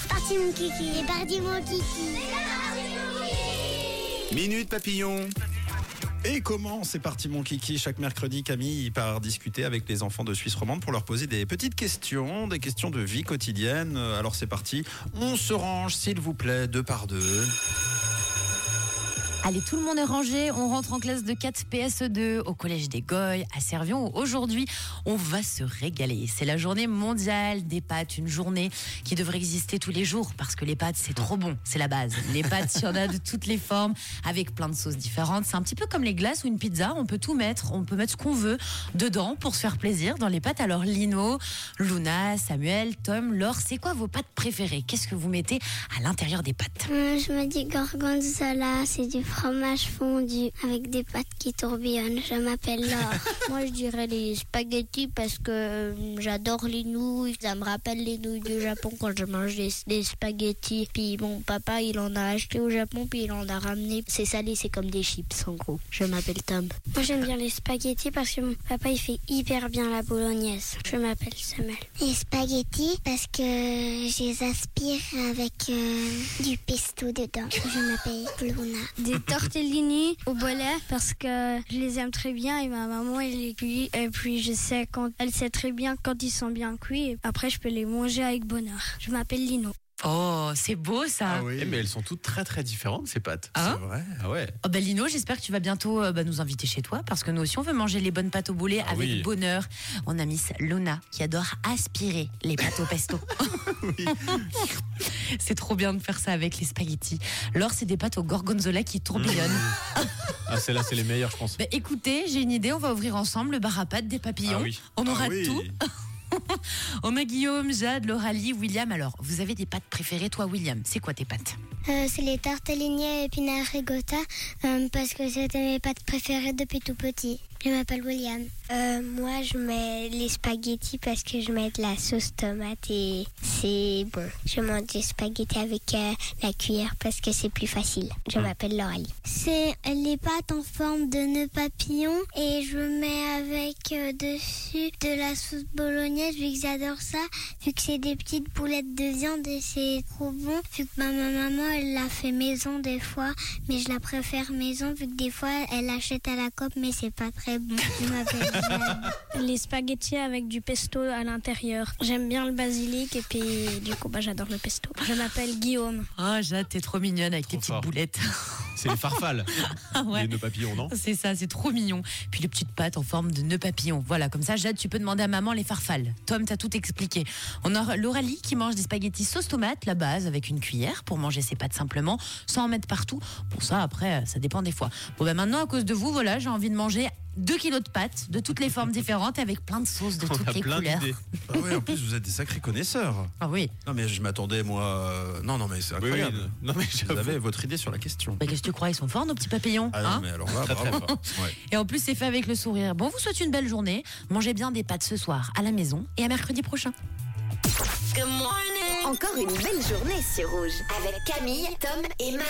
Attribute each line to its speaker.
Speaker 1: C'est parti mon kiki. C'est parti mon kiki.
Speaker 2: Minute Papillon.
Speaker 3: Et comment c'est parti mon kiki Chaque mercredi, Camille part discuter avec les enfants de Suisse romande pour leur poser des petites questions, des questions de vie quotidienne. Alors c'est parti, on se range s'il vous plaît, deux par deux.
Speaker 4: Allez, tout le monde est rangé. On rentre en classe de 4 PSE2 au collège des Goyes à Servion. Aujourd'hui, on va se régaler. C'est la journée mondiale des pâtes, une journée qui devrait exister tous les jours parce que les pâtes, c'est trop bon. C'est la base. Les pâtes, il y en a de toutes les formes avec plein de sauces différentes. C'est un petit peu comme les glaces ou une pizza. On peut tout mettre. On peut mettre ce qu'on veut dedans pour se faire plaisir dans les pâtes. Alors, Lino, Luna, Samuel, Tom, Laure, c'est quoi vos pâtes préférées? Qu'est-ce que vous mettez à l'intérieur des pâtes?
Speaker 1: Euh, je me dis gorgonzola, c'est du fondu avec des pâtes qui tourbillonnent. Je m'appelle Laure.
Speaker 5: Moi, je dirais les spaghettis parce que euh, j'adore les nouilles. Ça me rappelle les nouilles du Japon quand je mange des, des spaghettis. Puis mon papa, il en a acheté au Japon, puis il en a ramené. C'est salé, c'est comme des chips en gros. Je m'appelle Tom.
Speaker 1: Moi j'aime bien les spaghettis parce que mon papa il fait hyper bien la bolognaise. Je m'appelle Samuel. Les spaghettis parce que je les aspire avec euh, du pesto dedans. Je m'appelle Luna.
Speaker 5: Des tortellini au bolet parce que je les aime très bien et ma maman elle les cuit. Et puis je sais quand elle sait très bien quand ils sont bien cuits. Et après, je peux les manger avec bonheur. Je m'appelle Lino.
Speaker 4: Oh, c'est beau ça.
Speaker 3: oui,
Speaker 2: Eh, mais elles sont toutes très très différentes ces pâtes.
Speaker 4: Hein
Speaker 3: c'est vrai.
Speaker 2: Ah ouais.
Speaker 4: Oh bah Lino, j'espère que tu vas bientôt euh, bah, nous inviter chez toi parce que nous aussi on veut manger les bonnes pâtes au boulet
Speaker 2: Ah
Speaker 4: avec
Speaker 2: oui.
Speaker 4: bonheur. On a Miss Luna qui adore aspirer les pâtes au pesto. c'est trop bien de faire ça avec les spaghettis. Laure, c'est des pâtes au gorgonzola qui tourbillonnent.
Speaker 2: Ah celles-là c'est les meilleures je pense.
Speaker 4: Bah, écoutez, j'ai une idée, on va ouvrir ensemble le bar à pâtes des papillons.
Speaker 2: Ah oui.
Speaker 4: On aura
Speaker 3: Ah oui.
Speaker 4: tout. On a Guillaume, Jade, Lauralie, William. Alors, vous avez des pâtes préférées, toi, William? C'est quoi tes pâtes?
Speaker 1: Euh, c'est les tortellini à épinards ricotta euh, parce que c'était mes pâtes préférées depuis tout petit. Je m'appelle William. Euh, moi, je mets les spaghettis parce que je mets de la sauce tomate et c'est bon. Je mange des spaghettis avec euh, la cuillère parce que c'est plus facile. Je m'appelle Lauralie. C'est les pâtes en forme de nœud papillon et je mets avec euh, dessus de la sauce bolognaise vu que j'adore ça. Vu que c'est des petites boulettes de viande et c'est trop bon. Vu que ma ma maman elle l'a fait maison des fois, mais je la préfère maison vu que des fois elle achète à la coop mais c'est pas très bon. Jeanne.
Speaker 5: Les spaghettis avec du pesto à l'intérieur. J'aime bien le basilic et puis du coup, bah, j'adore le pesto. Je m'appelle Guillaume.
Speaker 4: Oh, Jade, t'es trop mignonne avec tes petites boulettes.
Speaker 2: C'est les farfales.
Speaker 4: Ah ouais.
Speaker 2: Les nœuds papillons non?
Speaker 4: C'est ça, c'est trop mignon. Puis les petites pâtes en forme de nœud papillon. Voilà, comme ça, Jade, tu peux demander à maman les farfales. Tom, t'as tout expliqué. On a Lauralie qui mange des spaghettis sauce tomate, la base, avec une cuillère pour manger ses pâtes simplement, sans en mettre partout. Pour ça, après, ça dépend des fois. Bon, ben maintenant, à cause de vous, voilà, j'ai envie de manger 2 kilos de pâtes de toutes les formes différentes avec plein de sauces de
Speaker 2: On
Speaker 4: toutes
Speaker 2: a
Speaker 4: les
Speaker 2: plein
Speaker 4: couleurs.
Speaker 2: d'idées.
Speaker 3: Ah ouais, en plus vous êtes des sacrés connaisseurs.
Speaker 4: Ah oui.
Speaker 3: Non mais je m'attendais moi. euh, Non non mais c'est
Speaker 2: Oui, oui,
Speaker 3: incroyable.
Speaker 2: non mais
Speaker 3: Vous
Speaker 2: j'avoue.
Speaker 3: avez votre idée sur la question.
Speaker 4: Mais qu'est-ce que tu crois Ils sont forts, nos petits papillons
Speaker 3: Ah non
Speaker 4: hein
Speaker 3: mais alors là,
Speaker 2: Très, très
Speaker 3: bravo.
Speaker 2: fort.
Speaker 3: Ouais.
Speaker 4: Et en plus, c'est fait avec le sourire. Bon, vous souhaite une belle journée. Mangez bien des pâtes ce soir à la maison et à mercredi prochain.
Speaker 6: Encore une belle journée sur Rouge avec Camille, Tom et Matt.